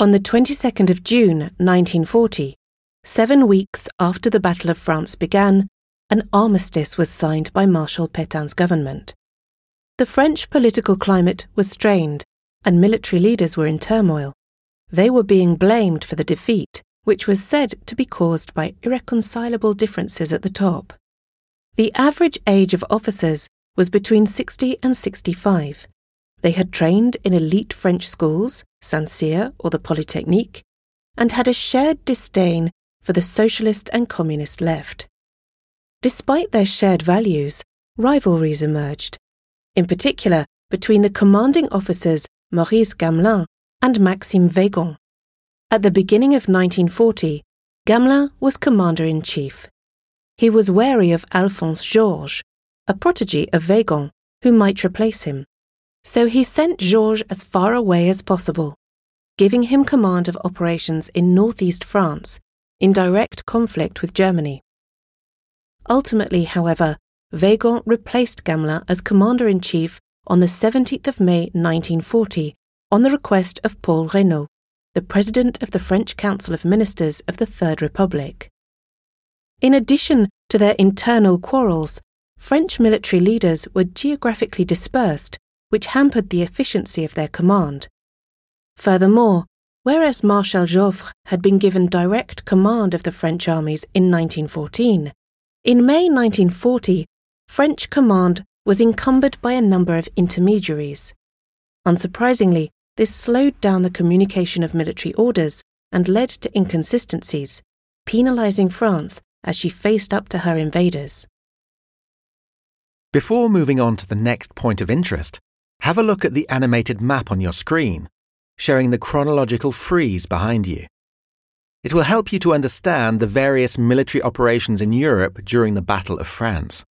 On the 22nd of June 1940, seven weeks after the Battle of France began, an armistice was signed by Marshal Pétain's government. The French political climate was strained, and military leaders were in turmoil. They were being blamed for the defeat, which was said to be caused by irreconcilable differences at the top. The average age of officers was between 60 and 65. They had trained in elite French schools, Cyr or the Polytechnique, and had a shared disdain for the socialist and communist left. Despite their shared values, rivalries emerged, in particular between the commanding officers Maurice Gamelin and Maxime Weygand. At the beginning of 1940, Gamelin was commander in chief. He was wary of Alphonse Georges, a protege of Weygand, who might replace him. So he sent Georges as far away as possible, giving him command of operations in northeast France, in direct conflict with Germany. Ultimately, however, Weygand replaced Gamelin as commander in chief on the 17th of May 1940 on the request of Paul Reynaud, the president of the French Council of Ministers of the Third Republic. In addition to their internal quarrels, French military leaders were geographically dispersed, which hampered the efficiency of their command. Furthermore, whereas Marshal Joffre had been given direct command of the French armies in 1914, in May 1940, French command was encumbered by a number of intermediaries. Unsurprisingly, this slowed down the communication of military orders and led to inconsistencies, penalising France as she faced up to her invaders. Before moving on to the next point of interest, have a look at the animated map on your screen, showing the chronological frieze behind you. It will help you to understand the various military operations in Europe during the Battle of France.